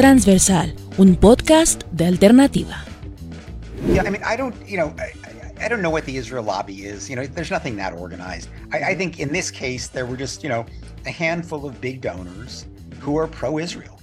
Transversal, un podcast de alternativa. Yeah, I mean, I don't, you know, I, I don't know what the Israel lobby is. You know, there's nothing that organized. I, I think in this case, there were just, you know, a handful of big donors who are pro-Israel,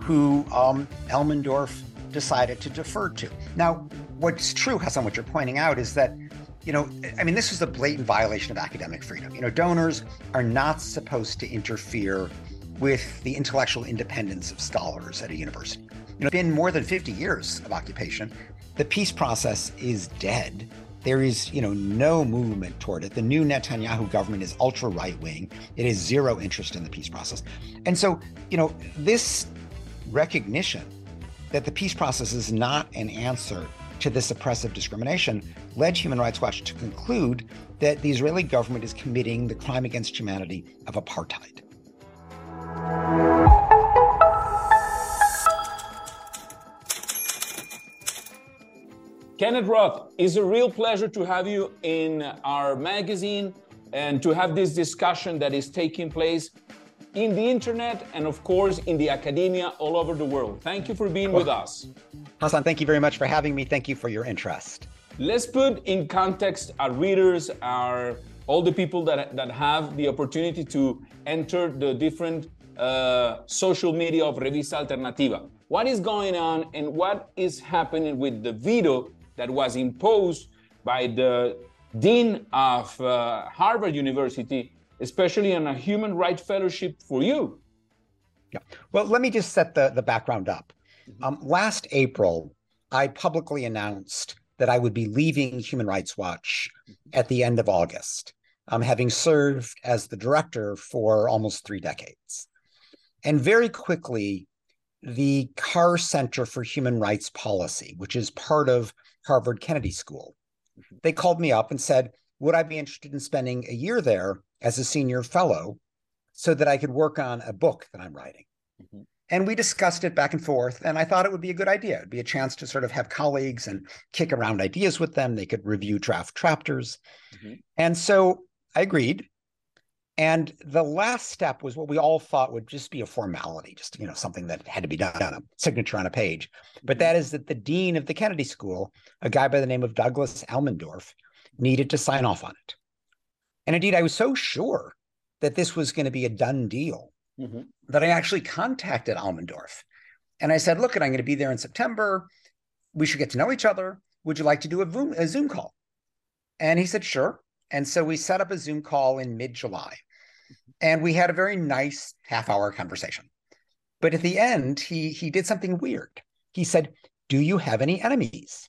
who um, Elmendorf decided to defer to. Now, what's true, Hassan, what you're pointing out is that you know, I mean, this is a blatant violation of academic freedom. You know, donors are not supposed to interfere with the intellectual independence of scholars at a university. You know, it's been more than 50 years of occupation. The peace process is dead. There is, you know, no movement toward it. The new Netanyahu government is ultra right wing. It has zero interest in the peace process. And so, you know, this recognition that the peace process is not an answer to this oppressive discrimination led Human Rights Watch to conclude that the Israeli government is committing the crime against humanity of apartheid. Kenneth Roth, it's a real pleasure to have you in our magazine and to have this discussion that is taking place in the internet and, of course, in the academia all over the world. Thank you for being with us. Hassan, thank you very much for having me. Thank you for your interest. Let's put in context our readers, our all the people that, that have the opportunity to enter the different uh, social media of Revista Alternativa. What is going on and what is happening with the veto that was imposed by the dean of uh, Harvard University, especially on a human rights fellowship for you? Yeah. Well, let me just set the, the background up. Mm-hmm. Um, last April, I publicly announced that I would be leaving Human Rights Watch mm-hmm. at the end of August, um, having served as the director for almost three decades. And very quickly, the Carr Center for Human Rights Policy, which is part of Harvard Kennedy School, they called me up and said, Would I be interested in spending a year there as a senior fellow so that I could work on a book that I'm writing? Mm-hmm. And we discussed it back and forth. And I thought it would be a good idea. It'd be a chance to sort of have colleagues and kick around ideas with them. They could review draft chapters. Mm-hmm. And so I agreed. And the last step was what we all thought would just be a formality, just you know, something that had to be done, on a signature on a page. But that is that the dean of the Kennedy School, a guy by the name of Douglas Elmendorf, needed to sign off on it. And indeed, I was so sure that this was going to be a done deal mm-hmm. that I actually contacted Elmendorf. And I said, look, I'm going to be there in September. We should get to know each other. Would you like to do a, Zoom, a Zoom call? And he said, sure. And so we set up a Zoom call in mid July. And we had a very nice half hour conversation. But at the end, he he did something weird. He said, Do you have any enemies?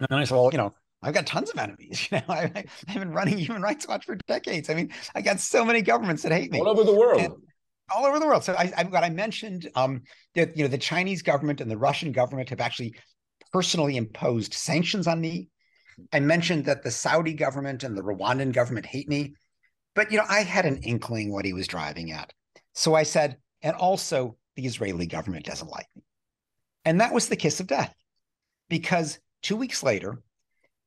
And I said, Well, you know, I've got tons of enemies. You know, I, have been running Human Rights Watch for decades. I mean, I got so many governments that hate me all over the world. And, all over the world. So I, what I mentioned, um, that you know, the Chinese government and the Russian government have actually personally imposed sanctions on me. I mentioned that the Saudi government and the Rwandan government hate me, but you know, I had an inkling what he was driving at. So I said, and also the Israeli government doesn't like me, and that was the kiss of death, because two weeks later,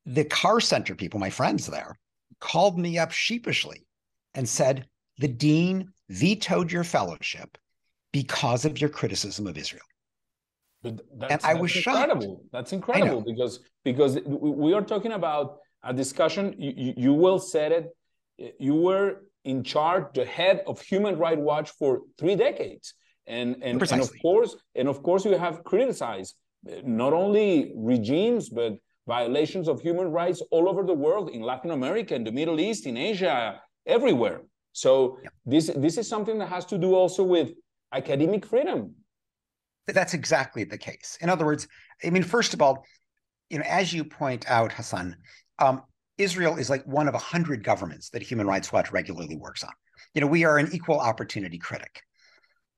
the Carr Center people, my friends there, called me up sheepishly and said, the dean vetoed your fellowship because of your criticism of Israel. But and I was incredible. Shocked. That's incredible because because we are talking about a discussion. You, you will said it. You were in charge, the head of Human Rights Watch for three decades, and and, and of course and of course you have criticized eh, not only regimes but violations of human rights all over the world in Latin America, in the Middle East, in Asia, everywhere. So yeah. this this is something that has to do also with academic freedom. That's exactly the case. In other words, I mean, first of all, you know, as you point out, Hassan, um, Israel is like one of a hundred governments that Human Rights Watch regularly works on. You know, we are an equal opportunity critic.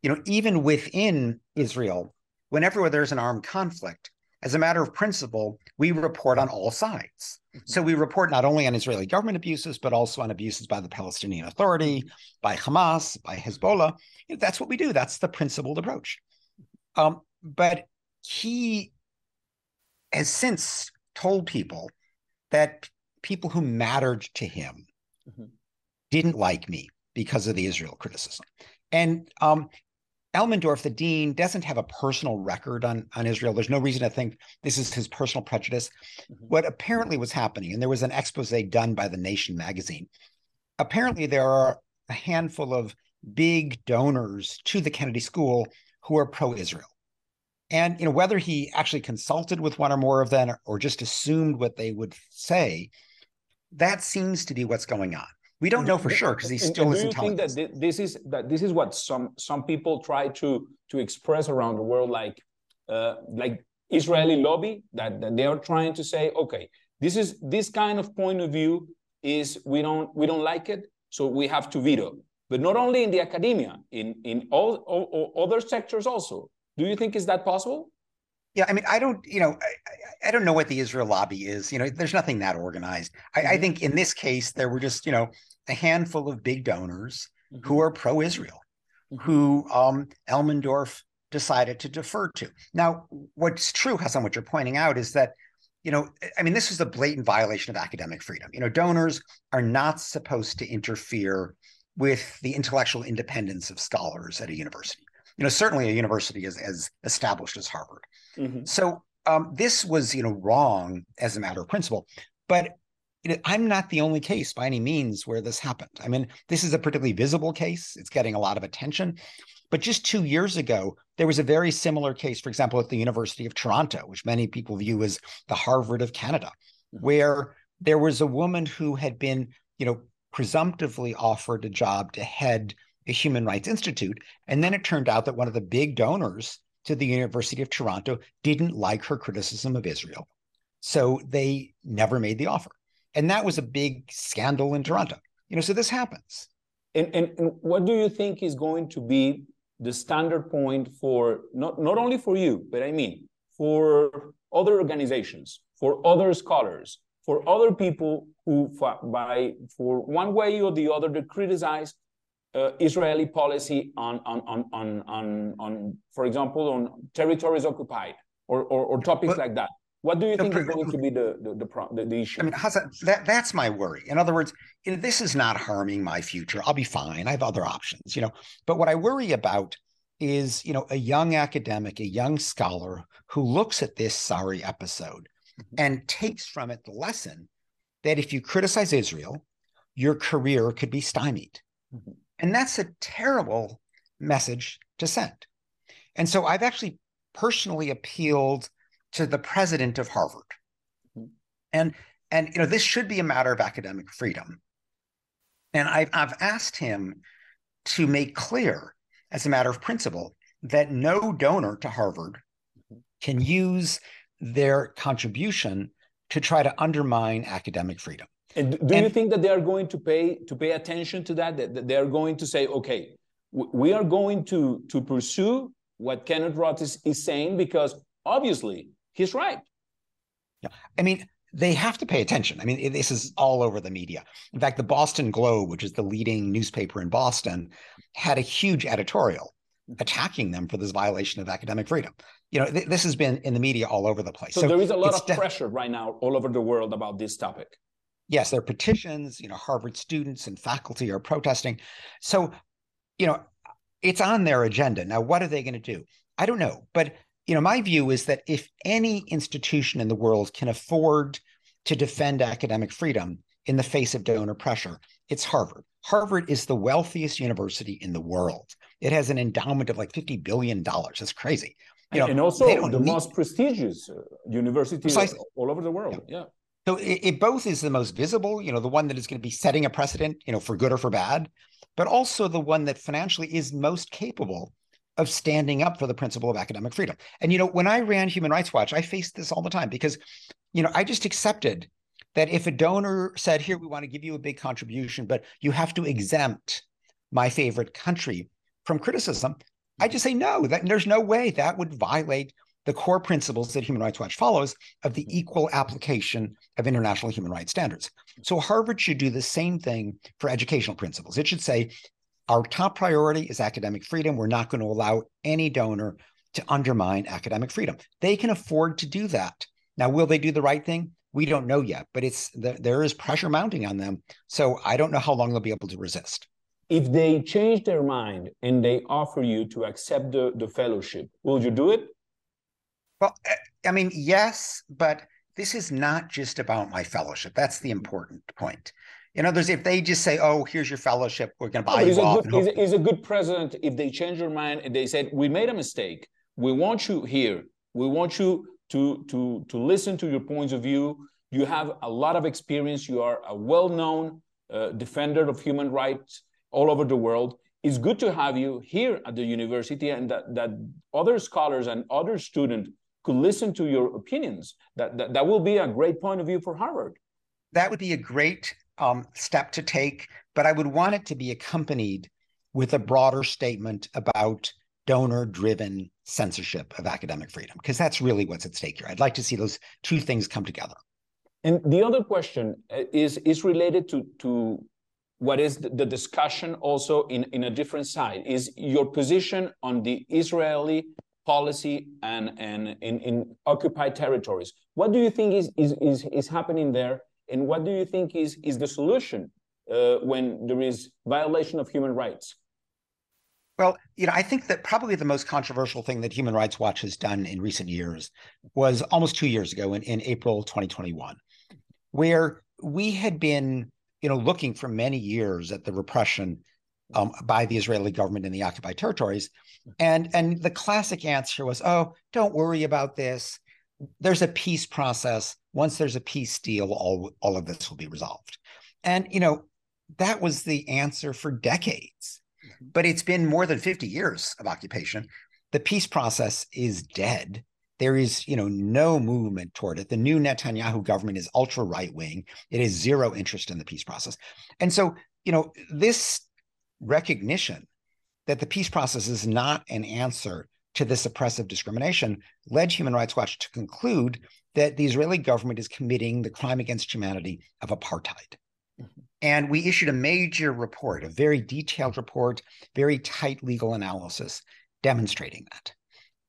You know, even within Israel, whenever there's an armed conflict, as a matter of principle, we report on all sides. Mm-hmm. So we report not only on Israeli government abuses, but also on abuses by the Palestinian Authority, by Hamas, by Hezbollah. You know, that's what we do. That's the principled approach. Um, but he has since told people that people who mattered to him mm-hmm. didn't like me because of the Israel criticism. And um, Elmendorf, the dean, doesn't have a personal record on, on Israel. There's no reason to think this is his personal prejudice. Mm-hmm. What apparently was happening, and there was an expose done by the Nation magazine. Apparently, there are a handful of big donors to the Kennedy School who are pro-Israel. And you know whether he actually consulted with one or more of them or just assumed what they would say, that seems to be what's going on. We don't know for sure because he still and, isn't do you think that this is that this is what some some people try to to express around the world, like uh, like Israeli lobby that, that they are trying to say, okay, this is this kind of point of view is we don't we don't like it, so we have to veto. But not only in the academia, in in all, all, all other sectors also. Do you think is that possible? Yeah, I mean, I don't, you know, I, I, don't know what the Israel lobby is. You know, there's nothing that organized. I, mm-hmm. I think in this case, there were just, you know, a handful of big donors mm-hmm. who are pro-Israel, mm-hmm. who um, Elmendorf decided to defer to. Now, what's true, Hassan, what you're pointing out is that, you know, I mean, this is a blatant violation of academic freedom. You know, donors are not supposed to interfere with the intellectual independence of scholars at a university. You know, certainly a university as, as established as Harvard. Mm-hmm. So um, this was, you know, wrong as a matter of principle. But I'm not the only case by any means where this happened. I mean, this is a particularly visible case. It's getting a lot of attention. But just two years ago, there was a very similar case, for example, at the University of Toronto, which many people view as the Harvard of Canada, mm-hmm. where there was a woman who had been, you know, presumptively offered a job to head a human rights institute. And then it turned out that one of the big donors to the University of Toronto didn't like her criticism of Israel. So they never made the offer. And that was a big scandal in Toronto. You know, so this happens. And, and, and what do you think is going to be the standard point for not, not only for you, but I mean for other organizations, for other scholars, for other people who, by for one way or the other, to criticize uh, Israeli policy on, on, on, on, on, on, for example, on territories occupied or, or, or topics but, like that. What do you think is going to be the the, the, the issue? I mean, Hassan, that that's my worry. In other words, you know, this is not harming my future. I'll be fine. I have other options, you know. But what I worry about is, you know, a young academic, a young scholar who looks at this sorry episode. and takes from it the lesson that if you criticize Israel, your career could be stymied. Mm-hmm. And that's a terrible message to send. And so I've actually personally appealed to the president of Harvard. Mm-hmm. And and you know this should be a matter of academic freedom. And I've I've asked him to make clear, as a matter of principle, that no donor to Harvard mm-hmm. can use their contribution to try to undermine academic freedom. And do and, you think that they are going to pay to pay attention to that? That they are going to say, okay, we are going to to pursue what Kenneth Roth is, is saying because obviously he's right. Yeah. I mean, they have to pay attention. I mean, this is all over the media. In fact, the Boston Globe, which is the leading newspaper in Boston, had a huge editorial attacking them for this violation of academic freedom. You know, th- this has been in the media all over the place. So, so there is a lot of de- pressure right now all over the world about this topic. Yes, there are petitions. You know, Harvard students and faculty are protesting. So, you know, it's on their agenda. Now, what are they going to do? I don't know, but you know, my view is that if any institution in the world can afford to defend academic freedom in the face of donor pressure, it's Harvard. Harvard is the wealthiest university in the world. It has an endowment of like $50 billion. That's crazy. You know, and also the need... most prestigious uh, universities Precisely. all over the world. Yeah. yeah. So it, it, both is the most visible, you know, the one that is going to be setting a precedent, you know, for good or for bad, but also the one that financially is most capable of standing up for the principle of academic freedom. And you know, when I ran Human Rights Watch, I faced this all the time because, you know, I just accepted that if a donor said, "Here, we want to give you a big contribution, but you have to exempt my favorite country from criticism," I just say no. That there's no way that would violate the core principles that Human Rights Watch follows of the equal application of international human rights standards. So Harvard should do the same thing for educational principles. It should say our top priority is academic freedom. We're not going to allow any donor to undermine academic freedom. They can afford to do that. Now, will they do the right thing? We don't know yet, but it's there is pressure mounting on them. So I don't know how long they'll be able to resist. If they change their mind and they offer you to accept the, the fellowship, will you do it? Well, I mean, yes, but this is not just about my fellowship. That's the important point. In other words, if they just say, "Oh, here's your fellowship, we're going to buy you off," good, he's, he's, a good president. If they change their mind and they said, "We made a mistake. We want you here. We want you to to to listen to your points of view. You have a lot of experience. You are a well-known uh, defender of human rights all over the world. It's good to have you here at the university, and that that other scholars and other students could listen to your opinions. That, that that will be a great point of view for Harvard. That would be a great um, step to take, but I would want it to be accompanied with a broader statement about donor driven censorship of academic freedom, because that's really what's at stake here. I'd like to see those two things come together. And the other question uh, is, is related to, to what is the discussion also in, in a different side is your position on the Israeli policy and, and in, in occupied territories. What do you think is, is, is, is happening there? And what do you think is, is the solution uh, when there is violation of human rights? Well, you know, I think that probably the most controversial thing that Human Rights Watch has done in recent years was almost two years ago in, in April 2021, where we had been, you know, looking for many years at the repression um, by the Israeli government in the occupied territories. And, and the classic answer was, oh, don't worry about this. There's a peace process once there's a peace deal, all, all of this will be resolved. And, you know, that was the answer for decades. Mm-hmm. But it's been more than 50 years of occupation. The peace process is dead. There is, you know, no movement toward it. The new Netanyahu government is ultra right wing. It has zero interest in the peace process. And so, you know, this recognition that the peace process is not an answer to this oppressive discrimination led Human Rights Watch to conclude that the Israeli government is committing the crime against humanity of apartheid. Mm-hmm. And we issued a major report, a very detailed report, very tight legal analysis demonstrating that.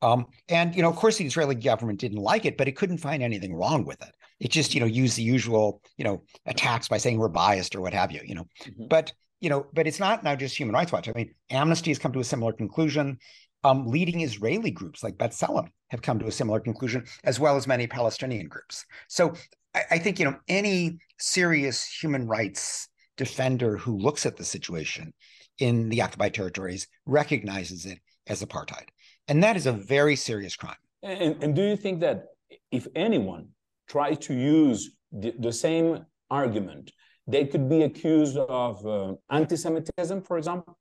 Um, and you know, of course, the Israeli government didn't like it, but it couldn't find anything wrong with it. It just, you know, used the usual, you know, attacks by saying we're biased or what have you, you know. Mm-hmm. But you know, but it's not now just Human Rights Watch. I mean, Amnesty has come to a similar conclusion. Um, leading Israeli groups like B'Tselem have come to a similar conclusion, as well as many Palestinian groups. So I, I think you know any serious human rights defender who looks at the situation in the occupied territories recognizes it as apartheid, and that is a very serious crime. And, and do you think that if anyone tried to use the, the same argument, they could be accused of uh, anti-Semitism, for example?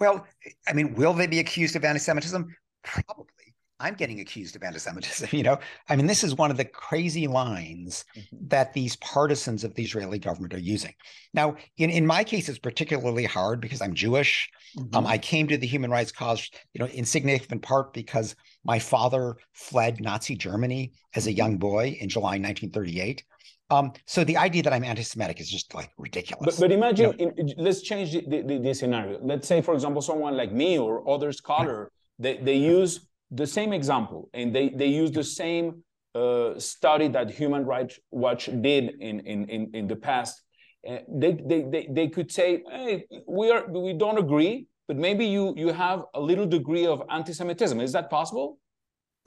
Well, I mean, will they be accused of anti-Semitism? Probably. I'm getting accused of anti-Semitism. You know, I mean, this is one of the crazy lines mm-hmm. that these partisans of the Israeli government are using. Now, in, in my case, it's particularly hard because I'm Jewish. Mm-hmm. Um, I came to the human rights cause, you know, in significant part because my father fled Nazi Germany as a young boy in July 1938. Um, so the idea that I'm anti-Semitic is just like ridiculous. But, but imagine, you know, in, let's change the, the, the, scenario. Let's say, for example, someone like me or other scholar, they, they use the same example and they, they use the same uh, study that Human Rights Watch did in, in, in, in the past. Uh, they, they, they, they could say, hey, we, are, we don't agree, but maybe you, you have a little degree of anti-Semitism. Is that possible?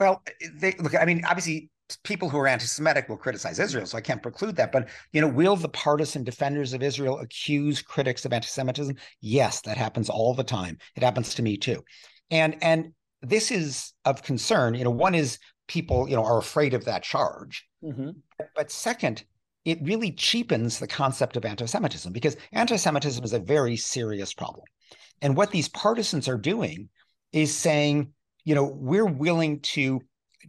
Well, they, look, I mean, obviously people who are anti-Semitic will criticize Israel, so I can't preclude that. But you know, will the partisan defenders of Israel accuse critics of anti-Semitism? Yes, that happens all the time. It happens to me too, and and this is of concern. You know, one is people you know are afraid of that charge, mm-hmm. but second, it really cheapens the concept of anti-Semitism because anti-Semitism is a very serious problem, and what these partisans are doing is saying, you know, we're willing to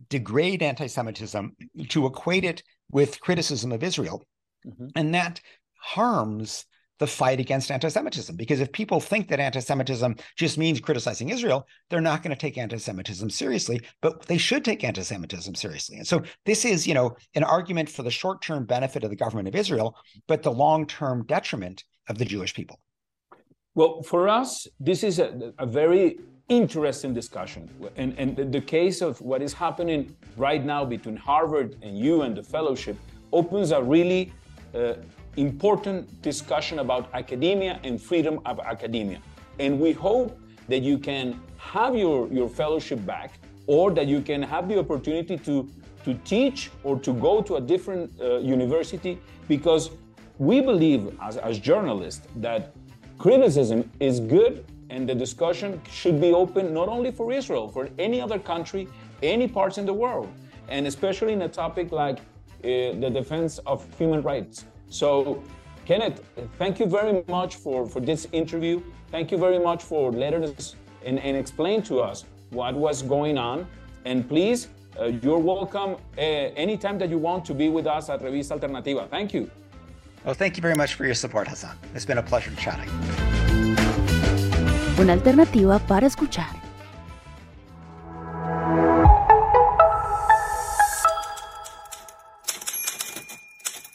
degrade anti Semitism, to equate it with criticism of Israel. Mm-hmm. And that harms the fight against anti Semitism. Because if people think that anti Semitism just means criticizing Israel, they're not going to take anti Semitism seriously, but they should take anti Semitism seriously. And so this is, you know, an argument for the short term benefit of the government of Israel, but the long term detriment of the Jewish people. Well, for us, this is a, a very interesting discussion. And, and the case of what is happening right now between Harvard and you and the fellowship opens a really uh, important discussion about academia and freedom of academia. And we hope that you can have your, your fellowship back or that you can have the opportunity to, to teach or to go to a different uh, university because we believe as, as journalists that criticism is good and the discussion should be open not only for Israel, for any other country, any parts in the world, and especially in a topic like uh, the defense of human rights. So, Kenneth, thank you very much for, for this interview. Thank you very much for letting us and, and explain to us what was going on. And please, uh, you're welcome uh, anytime that you want to be with us at Revista Alternativa. Thank you. Well, thank you very much for your support, Hassan. It's been a pleasure chatting. Una alternativa para escuchar.